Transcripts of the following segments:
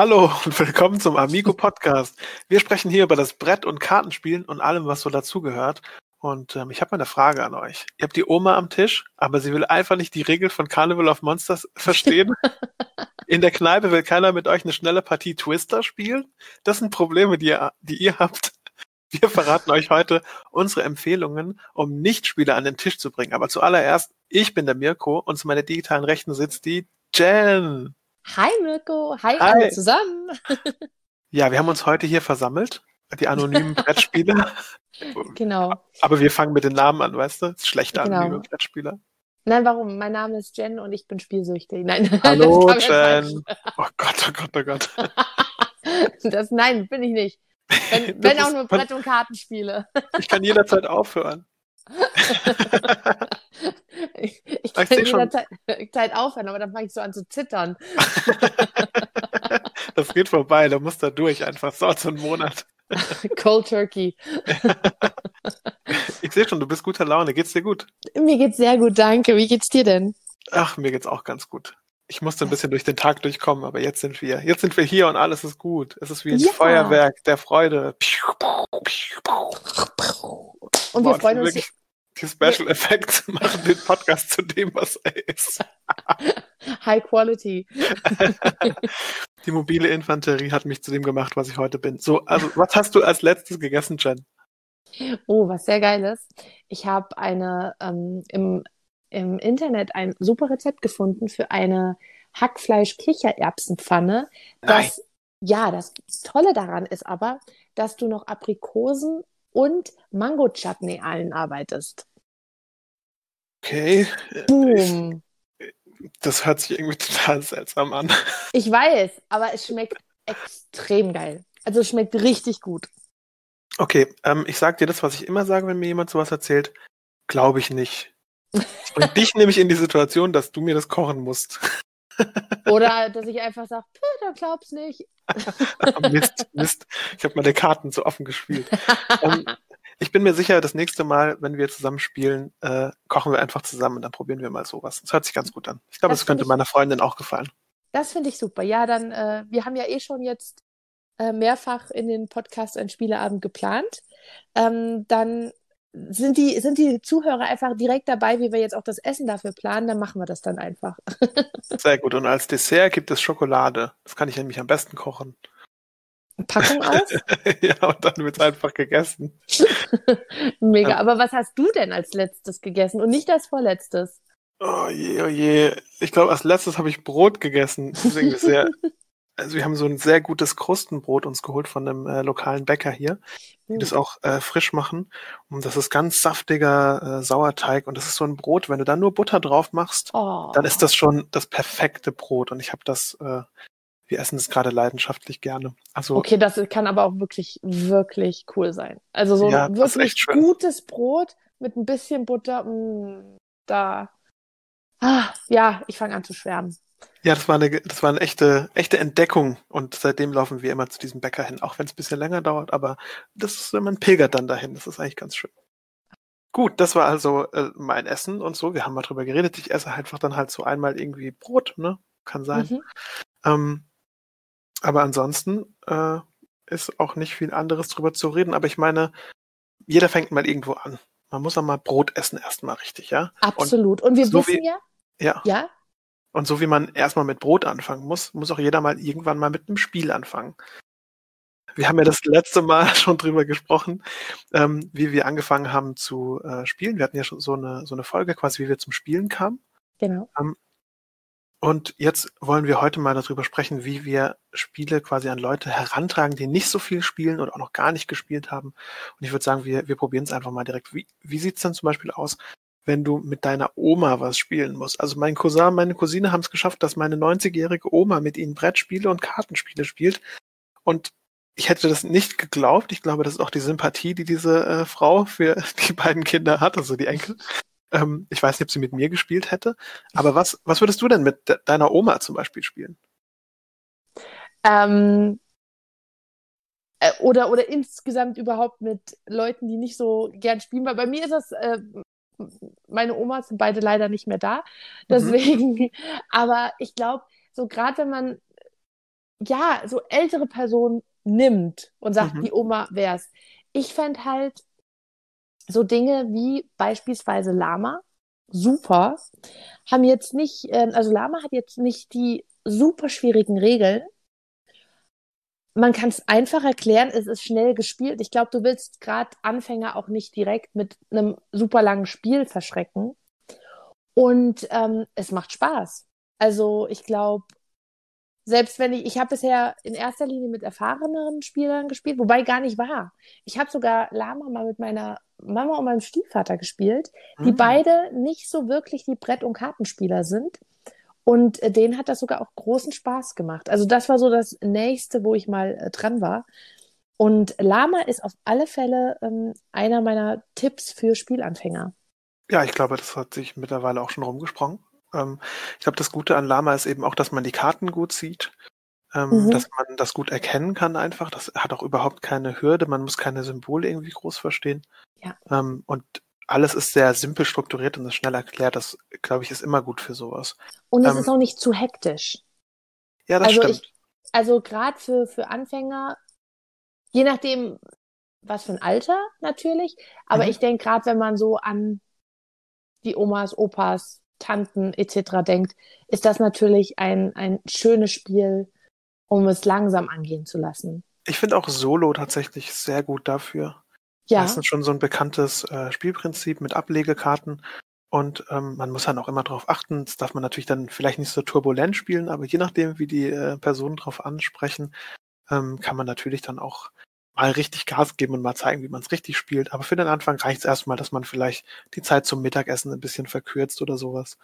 Hallo und willkommen zum Amigo Podcast. Wir sprechen hier über das Brett- und Kartenspielen und allem, was so dazugehört. Und ähm, ich habe mal eine Frage an euch. Ihr habt die Oma am Tisch, aber sie will einfach nicht die Regel von Carnival of Monsters verstehen. In der Kneipe will keiner mit euch eine schnelle Partie Twister spielen. Das sind Probleme, die ihr, die ihr habt. Wir verraten euch heute unsere Empfehlungen, um Nichtspieler an den Tisch zu bringen. Aber zuallererst, ich bin der Mirko und zu meiner digitalen Rechten sitzt die Jen. Hi Mirko, hi, Hi. alle zusammen. Ja, wir haben uns heute hier versammelt, die anonymen Brettspieler. Genau. Aber wir fangen mit den Namen an, weißt du? Schlechte Genau. anonyme Brettspieler. Nein, warum? Mein Name ist Jen und ich bin spielsüchtig. Nein. Hallo, Jen. Oh Gott, oh Gott, oh Gott. Das, nein, bin ich nicht. Wenn, wenn auch nur Brett- und Kartenspiele. Ich kann jederzeit aufhören. Ich, ich kann jederzeit Zeit aufhören, aber dann fange ich so an zu zittern. Das geht vorbei, da musst du durch einfach. So, so einen Monat. Cold Turkey. Ich sehe schon, du bist guter Laune. Geht's dir gut? Mir geht's sehr gut, danke. Wie geht's dir denn? Ach, mir geht's auch ganz gut. Ich musste ein bisschen durch den Tag durchkommen, aber jetzt sind wir. Jetzt sind wir hier und alles ist gut. Es ist wie ein Ja. Feuerwerk der Freude. Und wir Boah, freuen uns. wirklich, Die Special Effects machen den Podcast zu dem, was er ist. High Quality. Die mobile Infanterie hat mich zu dem gemacht, was ich heute bin. So, also was hast du als letztes gegessen, Jen? Oh, was sehr geiles. Ich habe eine ähm, im, im Internet ein super Rezept gefunden für eine Hackfleisch-Kichererbsenpfanne. Das, ja, das Tolle daran ist aber, dass du noch Aprikosen und Mango-Chutney einarbeitest. Okay, Boom. das hört sich irgendwie total seltsam an. Ich weiß, aber es schmeckt extrem geil. Also es schmeckt richtig gut. Okay, ähm, ich sag dir das, was ich immer sage, wenn mir jemand sowas erzählt. Glaube ich nicht. Ich bring dich nämlich in die Situation, dass du mir das kochen musst. Oder dass ich einfach sage, du glaubst nicht. Mist, Mist. Ich habe meine Karten zu offen gespielt. ähm, ich bin mir sicher, das nächste Mal, wenn wir zusammen spielen, äh, kochen wir einfach zusammen und dann probieren wir mal sowas. Das hört sich ganz gut an. Ich glaube, Das es könnte ich- meiner Freundin auch gefallen. Das finde ich super. Ja, dann, äh, wir haben ja eh schon jetzt äh, mehrfach in den Podcast einen Spieleabend geplant. Ähm, dann sind die, sind die Zuhörer einfach direkt dabei, wie wir jetzt auch das Essen dafür planen, dann machen wir das dann einfach. Sehr gut. Und als Dessert gibt es Schokolade. Das kann ich nämlich am besten kochen. Packung auf? ja, und dann wird es einfach gegessen. Mega. Aber was hast du denn als letztes gegessen und nicht als vorletztes? Oh je, oh je. Ich glaube, als letztes habe ich Brot gegessen. Deswegen ist sehr, also wir haben so ein sehr gutes Krustenbrot uns geholt von einem äh, lokalen Bäcker hier, die das auch äh, frisch machen. Und das ist ganz saftiger äh, Sauerteig und das ist so ein Brot, wenn du da nur Butter drauf machst, Oh. dann ist das schon das perfekte Brot. Und ich habe das, äh, wir essen das gerade leidenschaftlich gerne. Also Okay, das kann aber auch wirklich, wirklich cool sein. Also so Ja, wirklich gutes Brot mit ein bisschen Butter, mh, da. Ah, ja, ich fange an zu schwärmen. Ja, das war eine, das war eine echte, echte Entdeckung und seitdem laufen wir immer zu diesem Bäcker hin, auch wenn es ein bisschen länger dauert, aber das ist, man pilgert dann dahin, das ist eigentlich ganz schön. Gut, das war also äh, mein Essen und so, wir haben mal drüber geredet, ich esse einfach dann halt so einmal irgendwie Brot, ne, kann sein. Mhm. Ähm, aber ansonsten äh, ist auch nicht viel anderes drüber zu reden, aber ich meine, jeder fängt mal irgendwo an. Man muss auch mal Brot essen erstmal richtig, ja? Absolut. Und wir so wissen wie- ja, Ja. ja, Und so wie man erstmal mit Brot anfangen muss, muss auch jeder mal irgendwann mal mit einem Spiel anfangen. Wir haben ja das letzte Mal schon drüber gesprochen, ähm, wie wir angefangen haben zu äh, spielen. Wir hatten ja schon so eine, so eine Folge quasi, wie wir zum Spielen kamen. genau. Und jetzt wollen wir heute mal darüber sprechen, wie wir Spiele quasi an Leute herantragen, die nicht so viel spielen oder auch noch gar nicht gespielt haben. Und ich würde sagen, wir, wir probieren es einfach mal direkt. Wie, wie sieht's denn zum Beispiel aus, wenn du mit deiner Oma was spielen musst? Also mein Cousin, meine Cousine haben es geschafft, dass meine 90-jährige Oma mit ihnen Brettspiele und Kartenspiele spielt. Und ich hätte das nicht geglaubt. Ich glaube, das ist auch die Sympathie, die diese äh, Frau für die beiden Kinder hat, also die Enkel. Ähm, ich weiß nicht, ob sie mit mir gespielt hätte. Aber was, was würdest du denn mit de deiner Oma zum Beispiel spielen? Ähm, äh, oder, oder insgesamt überhaupt mit Leuten, die nicht so gern spielen. Weil bei mir ist das, äh, meine Omas sind beide leider nicht mehr da. Deswegen, aber ich glaube, so gerade wenn man ja, so ältere Personen nimmt und sagt, mhm. die Oma wär's. Ich fände halt so Dinge wie beispielsweise Lama super, haben jetzt nicht, ähm, also Lama hat jetzt nicht die super schwierigen Regeln. Man kann es einfach erklären, es ist schnell gespielt. Ich glaube, du willst gerade Anfänger auch nicht direkt mit einem super langen Spiel verschrecken. Und ähm, es macht Spaß. Also ich glaube, selbst wenn ich, ich habe bisher in erster Linie mit erfahreneren Spielern gespielt, wobei gar nicht wahr. Ich habe sogar Lama mal mit meiner Mama und meinem Stiefvater gespielt, die mhm. beide nicht so wirklich die Brett- und Kartenspieler sind. Und äh, denen hat das sogar auch großen Spaß gemacht. Also das war so das nächste, wo ich mal äh, dran war. Und Lama ist auf alle Fälle ähm, einer meiner Tipps für Spielanfänger. Ja, ich glaube, das hat sich mittlerweile auch schon rumgesprochen. Ähm, ich glaube, das Gute an Lama ist eben auch, dass man die Karten gut sieht, ähm, mhm. dass man das gut erkennen kann einfach. Das hat auch überhaupt keine Hürde, man muss keine Symbole irgendwie groß verstehen. Ja. Ähm, und alles ist sehr simpel strukturiert und ist schnell erklärt. Das, glaube ich, ist immer gut für sowas. Und es ähm, ist auch nicht zu hektisch. Ja, das also stimmt. Ich, also gerade für, für Anfänger, je nachdem, was für ein Alter natürlich, aber mhm. ich denke gerade, wenn man so an die Omas, Opas, Tanten etc. denkt, ist das natürlich ein, ein schönes Spiel, um es langsam angehen zu lassen. Ich finde auch Solo tatsächlich sehr gut dafür. Ja. Das ist schon so ein bekanntes äh, Spielprinzip mit Ablegekarten. Und ähm, man muss dann auch immer darauf achten, das darf man natürlich dann vielleicht nicht so turbulent spielen, aber je nachdem, wie die äh, Personen darauf ansprechen, ähm, kann man natürlich dann auch mal richtig Gas geben und mal zeigen, wie man es richtig spielt. Aber für den Anfang reicht es erstmal, dass man vielleicht die Zeit zum Mittagessen ein bisschen verkürzt oder sowas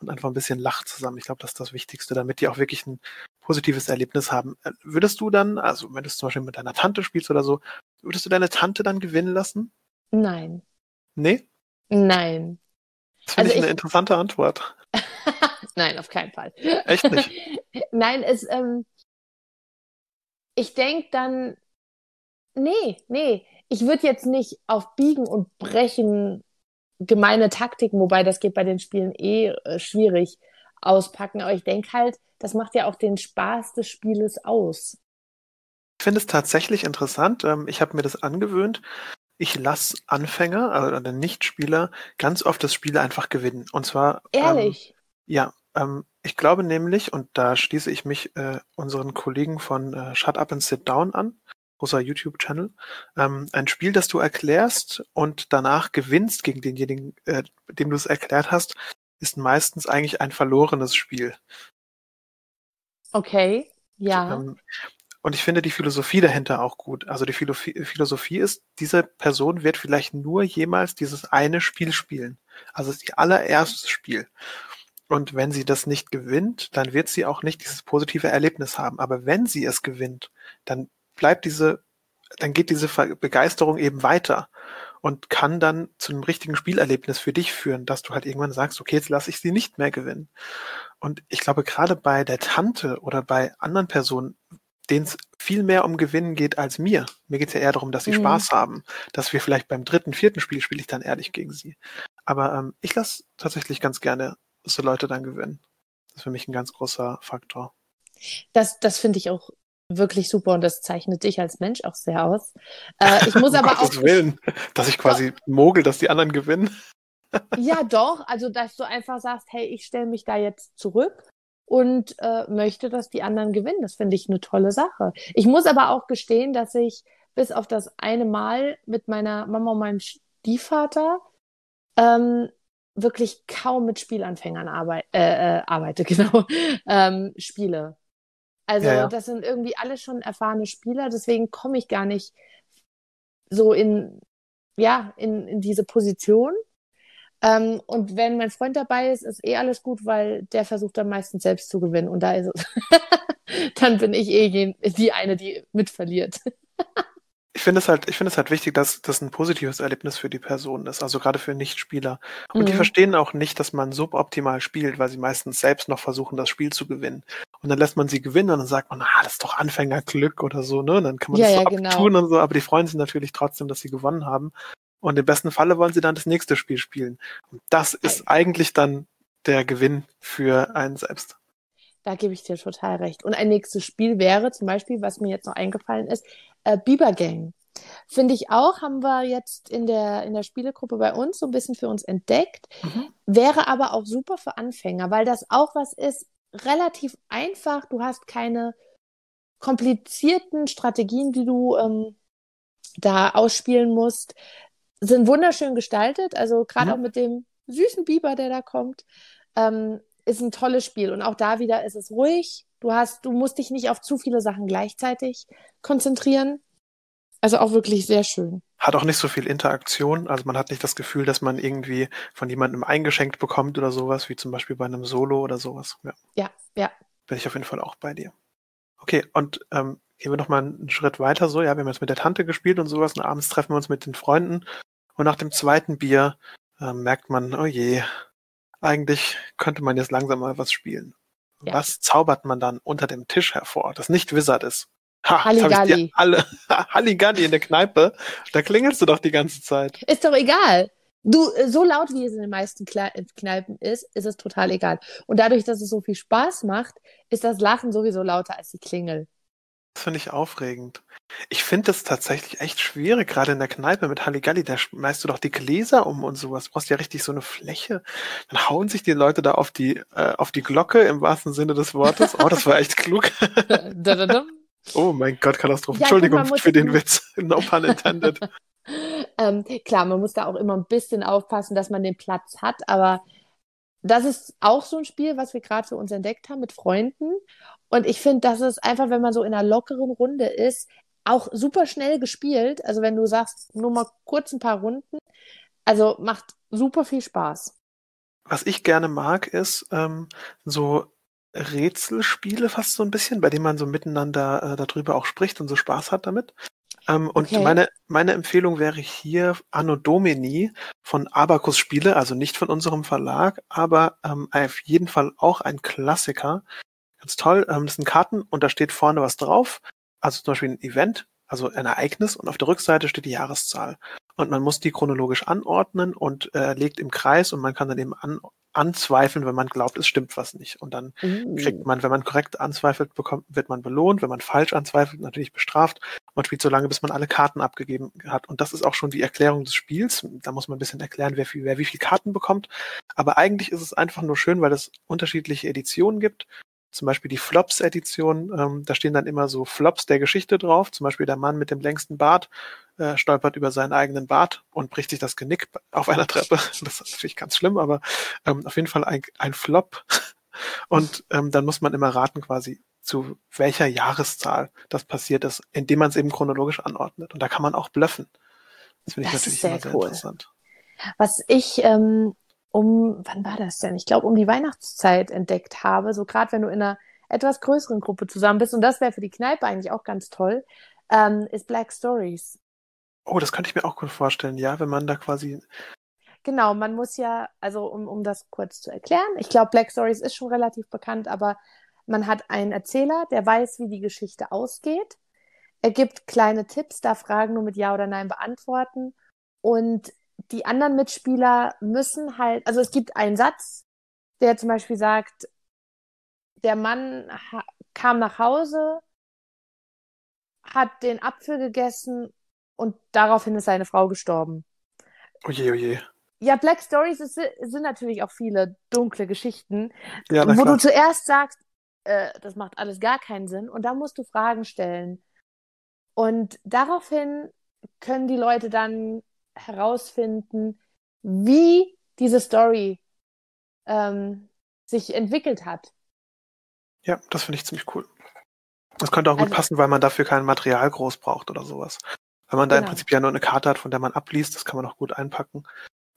und einfach ein bisschen lacht zusammen. Ich glaube, das ist das Wichtigste, damit die auch wirklich ein positives Erlebnis haben. Äh, würdest du dann, also wenn du es zum Beispiel mit deiner Tante spielst oder so, würdest du deine Tante dann gewinnen lassen? Nein. Nee? Nein. Das finde also ich eine interessante Antwort. Nein, auf keinen Fall. Echt nicht? Nein, es, ähm, ich denke dann, Nee, nee. Ich würde jetzt nicht auf Biegen und Brechen gemeine Taktiken, wobei das geht bei den Spielen eh äh, schwierig auspacken. Aber ich denke halt, das macht ja auch den Spaß des Spieles aus. Ich finde es tatsächlich interessant. Ähm, ich habe mir das angewöhnt. Ich lasse Anfänger also oder Nichtspieler ganz oft das Spiel einfach gewinnen. Und zwar. Ähm, Ehrlich? Ähm, ja. Ähm, ich glaube nämlich, und da schließe ich mich äh, unseren Kollegen von äh, Shut Up and Sit Down an, großer YouTube-Channel. Ähm, ein Spiel, das du erklärst und danach gewinnst gegen denjenigen, äh, dem du es erklärt hast, ist meistens eigentlich ein verlorenes Spiel. Okay, ja. Ähm, und ich finde die Philosophie dahinter auch gut. Also die Philosophie ist, diese Person wird vielleicht nur jemals dieses eine Spiel spielen. Also es ist ihr allererstes Spiel. Und wenn sie das nicht gewinnt, dann wird sie auch nicht dieses positive Erlebnis haben. Aber wenn sie es gewinnt, dann bleibt diese, dann geht diese Begeisterung eben weiter und kann dann zu einem richtigen Spielerlebnis für dich führen, dass du halt irgendwann sagst, okay, jetzt lasse ich sie nicht mehr gewinnen. Und ich glaube, gerade bei der Tante oder bei anderen Personen, denen es viel mehr um Gewinnen geht als mir. Mir geht es ja eher darum, dass sie mhm. Spaß haben, dass wir vielleicht beim dritten, vierten Spiel spiele ich dann ehrlich gegen sie. Aber ähm, ich lasse tatsächlich ganz gerne so Leute dann gewinnen. Das ist für mich ein ganz großer Faktor. Das, das finde ich auch wirklich super und das zeichnet dich als Mensch auch sehr aus. Äh, ich muss aber auch. Willen, dass ich quasi mogel, dass die anderen gewinnen. ja, doch. Also, dass du einfach sagst, hey, ich stelle mich da jetzt zurück und äh, möchte, dass die anderen gewinnen. Das finde ich eine tolle Sache. Ich muss aber auch gestehen, dass ich bis auf das eine Mal mit meiner Mama und meinem Stiefvater ähm, wirklich kaum mit Spielanfängern arbeit äh, äh, arbeite, genau, ähm, spiele. Also ja, ja. das sind irgendwie alle schon erfahrene Spieler, deswegen komme ich gar nicht so in, ja, in, in diese Position. Ähm, und wenn mein Freund dabei ist, ist eh alles gut, weil der versucht dann meistens selbst zu gewinnen. Und da ist es. dann bin ich eh die eine, die mitverliert. Ich finde es halt, ich finde es halt wichtig, dass das ein positives Erlebnis für die Person ist, also gerade für Nichtspieler. Und mhm. die verstehen auch nicht, dass man suboptimal spielt, weil sie meistens selbst noch versuchen, das Spiel zu gewinnen. Und dann lässt man sie gewinnen und dann sagt man, ah, das ist doch Anfängerglück oder so, ne? Und dann kann man ja, das so ja, abtun genau. und so, aber die freuen sich natürlich trotzdem, dass sie gewonnen haben. Und im besten Falle wollen sie dann das nächste Spiel spielen. Und das ist eigentlich dann der Gewinn für einen selbst. Da gebe ich dir total recht. Und ein nächstes Spiel wäre zum Beispiel, was mir jetzt noch eingefallen ist, äh, Biber Gang. Finde ich auch, haben wir jetzt in der, in der Spielegruppe bei uns so ein bisschen für uns entdeckt. Mhm. Wäre aber auch super für Anfänger, weil das auch was ist, relativ einfach. Du hast keine komplizierten Strategien, die du ähm, da ausspielen musst. Sind wunderschön gestaltet, also gerade mhm. auch mit dem süßen Biber, der da kommt. Ähm, ist ein tolles Spiel. Und auch da wieder ist es ruhig. Du hast, du musst dich nicht auf zu viele Sachen gleichzeitig konzentrieren. Also auch wirklich sehr schön. Hat auch nicht so viel Interaktion. Also man hat nicht das Gefühl, dass man irgendwie von jemandem eingeschenkt bekommt oder sowas, wie zum Beispiel bei einem Solo oder sowas. Ja, ja. ja. Bin ich auf jeden Fall auch bei dir. Okay, und ähm, gehen wir noch mal einen Schritt weiter so. Ja, wir haben jetzt mit der Tante gespielt und sowas und abends treffen wir uns mit den Freunden. Und nach dem zweiten Bier äh, merkt man, oh je, eigentlich könnte man jetzt langsam mal was spielen. Ja. Was zaubert man dann unter dem Tisch hervor, das nicht Wizard ist? Ha, Halligalli. Alle, Halligalli in der Kneipe. Da klingelst du doch die ganze Zeit. Ist doch egal. Du, so laut wie es in den meisten Kneipen ist, ist es total egal. Und dadurch, dass es so viel Spaß macht, ist das Lachen sowieso lauter als die Klingel. Das finde ich aufregend. Ich finde das tatsächlich echt schwierig, gerade in der Kneipe mit Halligalli. Da schmeißt du doch die Gläser um und sowas. Du brauchst ja richtig so eine Fläche. Dann hauen sich die Leute da auf die, äh, auf die Glocke im wahrsten Sinne des Wortes. Oh, das war echt klug. oh mein Gott, Katastrophe. Ja, Entschuldigung gut, für den Witz. No pun intended. ähm, klar, man muss da auch immer ein bisschen aufpassen, dass man den Platz hat, aber das ist auch so ein Spiel, was wir gerade für uns entdeckt haben mit Freunden. Und ich finde, das ist einfach, wenn man so in einer lockeren Runde ist, auch super schnell gespielt. Also wenn du sagst, nur mal kurz ein paar Runden. Also macht super viel Spaß. Was ich gerne mag, ist ähm, so Rätselspiele fast so ein bisschen, bei denen man so miteinander äh, darüber auch spricht und so Spaß hat damit. Ähm, und okay. meine, meine Empfehlung wäre hier Anno Domini von Abacus Spiele, also nicht von unserem Verlag, aber ähm, auf jeden Fall auch ein Klassiker. Ganz toll. Ähm, das sind Karten und da steht vorne was drauf. Also zum Beispiel ein Event, also ein Ereignis und auf der Rückseite steht die Jahreszahl. Und man muss die chronologisch anordnen und äh, legt im Kreis und man kann dann eben an, anzweifeln, wenn man glaubt, es stimmt was nicht. Und dann mhm. kriegt man, wenn man korrekt anzweifelt, bekommt, wird man belohnt. Wenn man falsch anzweifelt, natürlich bestraft. Man spielt so lange, bis man alle Karten abgegeben hat. Und das ist auch schon die Erklärung des Spiels. Da muss man ein bisschen erklären, wer, wer wie viele Karten bekommt. Aber eigentlich ist es einfach nur schön, weil es unterschiedliche Editionen gibt zum Beispiel die Flops-Edition, ähm, da stehen dann immer so Flops der Geschichte drauf. Zum Beispiel der Mann mit dem längsten Bart äh, stolpert über seinen eigenen Bart und bricht sich das Genick auf einer Treppe. Das ist natürlich ganz schlimm, aber ähm, auf jeden Fall ein, ein Flop. Und ähm, dann muss man immer raten quasi, zu welcher Jahreszahl das passiert ist, indem man es eben chronologisch anordnet. Und da kann man auch bluffen. Das finde ich das natürlich sehr, sehr cool. interessant. Was ich ähm, um, wann war das denn? Ich glaube, um die Weihnachtszeit entdeckt habe, so gerade wenn du in einer etwas größeren Gruppe zusammen bist, und das wäre für die Kneipe eigentlich auch ganz toll, ähm, ist Black Stories. Oh, das könnte ich mir auch gut vorstellen, ja, wenn man da quasi. Genau, man muss ja, also um, um das kurz zu erklären, ich glaube, Black Stories ist schon relativ bekannt, aber man hat einen Erzähler, der weiß, wie die Geschichte ausgeht. Er gibt kleine Tipps, darf Fragen nur mit Ja oder Nein beantworten. Und die anderen Mitspieler müssen halt, also es gibt einen Satz, der zum Beispiel sagt, der Mann kam nach Hause, hat den Apfel gegessen und daraufhin ist seine Frau gestorben. Oje, oje. Ja, Black Stories ist, sind natürlich auch viele dunkle Geschichten, ja, wo klar. du zuerst sagst, äh, das macht alles gar keinen Sinn und dann musst du Fragen stellen. Und daraufhin können die Leute dann herausfinden, wie diese Story ähm, sich entwickelt hat. Ja, das finde ich ziemlich cool. Das könnte auch gut also, passen, weil man dafür kein Material groß braucht oder sowas. Weil man da genau. im Prinzip ja nur eine Karte hat, von der man abliest, das kann man auch gut einpacken.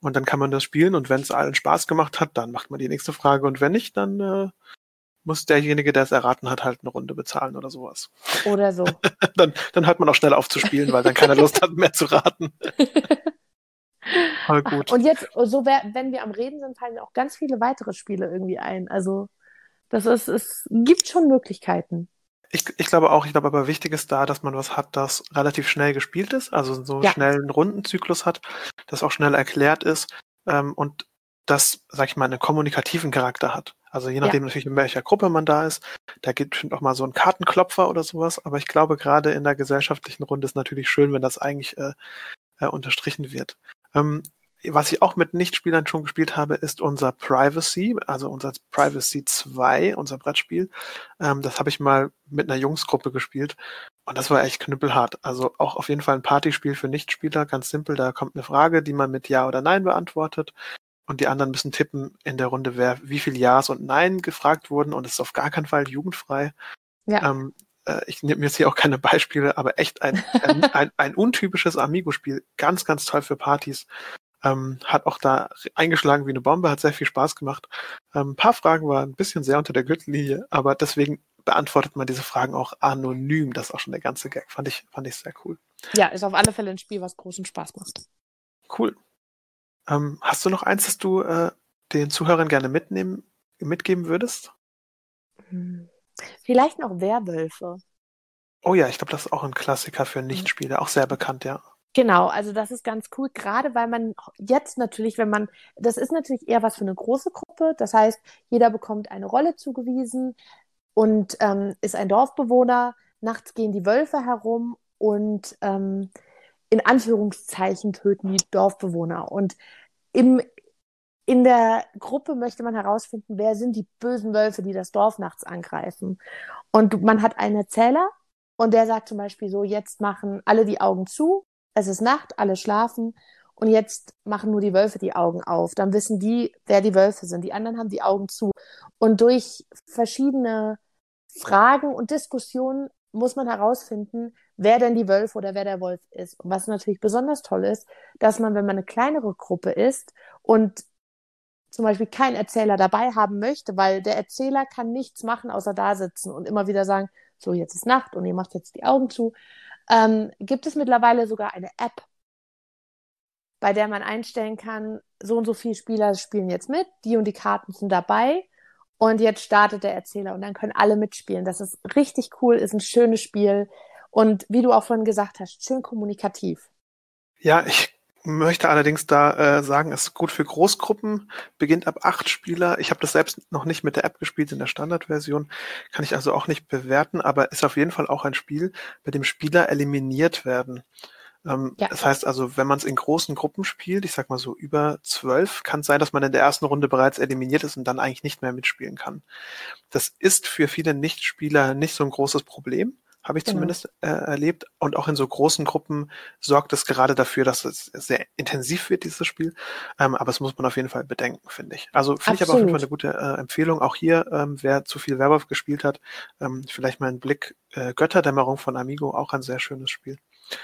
Und dann kann man das spielen und wenn es allen Spaß gemacht hat, dann macht man die nächste Frage und wenn nicht, dann äh, muss derjenige, der es erraten hat, halt eine Runde bezahlen oder sowas. Oder so. dann, dann hört man auch schnell auf zu spielen, weil dann keiner Lust hat mehr zu raten. Voll gut. Und jetzt, so wenn wir am Reden sind, fallen mir auch ganz viele weitere Spiele irgendwie ein. Also das ist, es gibt schon Möglichkeiten. Ich, ich glaube auch, ich glaube aber wichtig ist da, dass man was hat, das relativ schnell gespielt ist, also so ja. schnell einen Rundenzyklus hat, das auch schnell erklärt ist ähm, und das, sag ich mal, einen kommunikativen Charakter hat. Also je nachdem ja. natürlich, in welcher Gruppe man da ist. Da gibt bestimmt auch mal so einen Kartenklopfer oder sowas. Aber ich glaube, gerade in der gesellschaftlichen Runde ist natürlich schön, wenn das eigentlich äh, äh, unterstrichen wird. Ähm, was ich auch mit Nichtspielern schon gespielt habe, ist unser Privacy, also unser Privacy 2, unser Brettspiel. Ähm, das habe ich mal mit einer Jungsgruppe gespielt und das war echt knüppelhart. Also auch auf jeden Fall ein Partyspiel für Nichtspieler, ganz simpel. Da kommt eine Frage, die man mit Ja oder Nein beantwortet und die anderen müssen tippen in der Runde, wer wie viel Ja's und Nein gefragt wurden und es ist auf gar keinen Fall jugendfrei. Ja. Ähm, äh, ich nehme jetzt hier auch keine Beispiele, aber echt ein, ein, ein, ein untypisches Amigo-Spiel. Ganz, ganz toll für Partys. Ähm, hat auch da eingeschlagen wie eine Bombe, hat sehr viel Spaß gemacht. Ähm, ein paar Fragen waren ein bisschen sehr unter der Gürtellinie, aber deswegen beantwortet man diese Fragen auch anonym. Das ist auch schon der ganze Gag. Fand ich, fand ich sehr cool. Ja, ist auf alle Fälle ein Spiel, was großen Spaß macht. Cool. Ähm, hast du noch eins, das du äh, den Zuhörern gerne mitnehmen, mitgeben würdest? Hm. Vielleicht noch Werwölfe. Oh ja, ich glaube, das ist auch ein Klassiker für Nichtspieler, auch sehr bekannt, ja. Genau, also das ist ganz cool, gerade weil man jetzt natürlich, wenn man, das ist natürlich eher was für eine große Gruppe, das heißt, jeder bekommt eine Rolle zugewiesen und ähm, ist ein Dorfbewohner, nachts gehen die Wölfe herum und ähm, in Anführungszeichen töten die Dorfbewohner. Und im, in der Gruppe möchte man herausfinden, wer sind die bösen Wölfe, die das Dorf nachts angreifen. Und man hat einen Erzähler und der sagt zum Beispiel so, jetzt machen alle die Augen zu es ist Nacht, alle schlafen und jetzt machen nur die Wölfe die Augen auf. Dann wissen die, wer die Wölfe sind. Die anderen haben die Augen zu. Und durch verschiedene Fragen und Diskussionen muss man herausfinden, wer denn die Wölfe oder wer der Wolf ist. Und was natürlich besonders toll ist, dass man, wenn man eine kleinere Gruppe ist und zum Beispiel keinen Erzähler dabei haben möchte, weil der Erzähler kann nichts machen, außer da sitzen und immer wieder sagen, so, jetzt ist Nacht und ihr macht jetzt die Augen zu, ähm, gibt es mittlerweile sogar eine App, bei der man einstellen kann, so und so viele Spieler spielen jetzt mit, die und die Karten sind dabei und jetzt startet der Erzähler und dann können alle mitspielen. Das ist richtig cool, ist ein schönes Spiel und wie du auch vorhin gesagt hast, schön kommunikativ. Ja, ich möchte allerdings da äh, sagen, es ist gut für Großgruppen, beginnt ab acht Spieler. Ich habe das selbst noch nicht mit der App gespielt in der Standardversion, kann ich also auch nicht bewerten, aber ist auf jeden Fall auch ein Spiel, bei dem Spieler eliminiert werden. Ähm, ja. Das heißt also, wenn man es in großen Gruppen spielt, ich sag mal so über zwölf, kann es sein, dass man in der ersten Runde bereits eliminiert ist und dann eigentlich nicht mehr mitspielen kann. Das ist für viele Nichtspieler nicht so ein großes Problem habe ich genau. zumindest äh, erlebt. Und auch in so großen Gruppen sorgt es gerade dafür, dass es sehr intensiv wird, dieses Spiel. Ähm, aber es muss man auf jeden Fall bedenken, finde ich. Also finde ich aber auf jeden Fall eine gute äh, Empfehlung. Auch hier, ähm, wer zu viel Werwolf gespielt hat, ähm, vielleicht mal einen Blick äh, Götterdämmerung von Amigo, auch ein sehr schönes Spiel.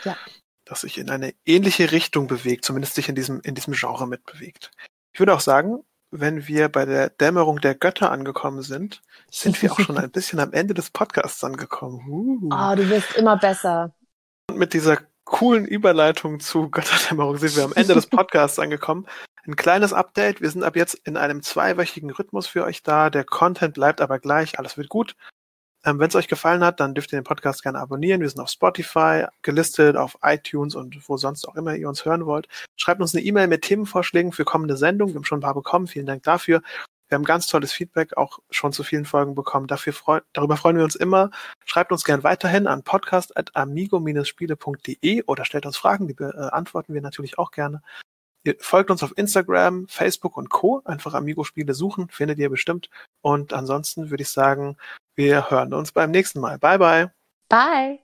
Ja. Das sich in eine ähnliche Richtung bewegt, zumindest sich in diesem, in diesem Genre mitbewegt. Ich würde auch sagen, wenn wir bei der Dämmerung der Götter angekommen sind, sind wir auch schon ein bisschen am Ende des Podcasts angekommen. Uh. Oh, du wirst immer besser. Und mit dieser coolen Überleitung zu Götterdämmerung sind wir am Ende des Podcasts angekommen. Ein kleines Update. Wir sind ab jetzt in einem zweiwöchigen Rhythmus für euch da. Der Content bleibt aber gleich. Alles wird gut. Ähm, Wenn es euch gefallen hat, dann dürft ihr den Podcast gerne abonnieren. Wir sind auf Spotify gelistet, auf iTunes und wo sonst auch immer ihr uns hören wollt. Schreibt uns eine E-Mail mit Themenvorschlägen für kommende Sendungen. Wir haben schon ein paar bekommen. Vielen Dank dafür. Wir haben ganz tolles Feedback auch schon zu vielen Folgen bekommen. Dafür freu darüber freuen wir uns immer. Schreibt uns gern weiterhin an podcast.amigo-spiele.de oder stellt uns Fragen, die beantworten wir natürlich auch gerne. Ihr folgt uns auf Instagram, Facebook und Co. Einfach Amigo-Spiele suchen, findet ihr bestimmt. Und ansonsten würde ich sagen, wir hören uns beim nächsten Mal. Bye, bye. Bye.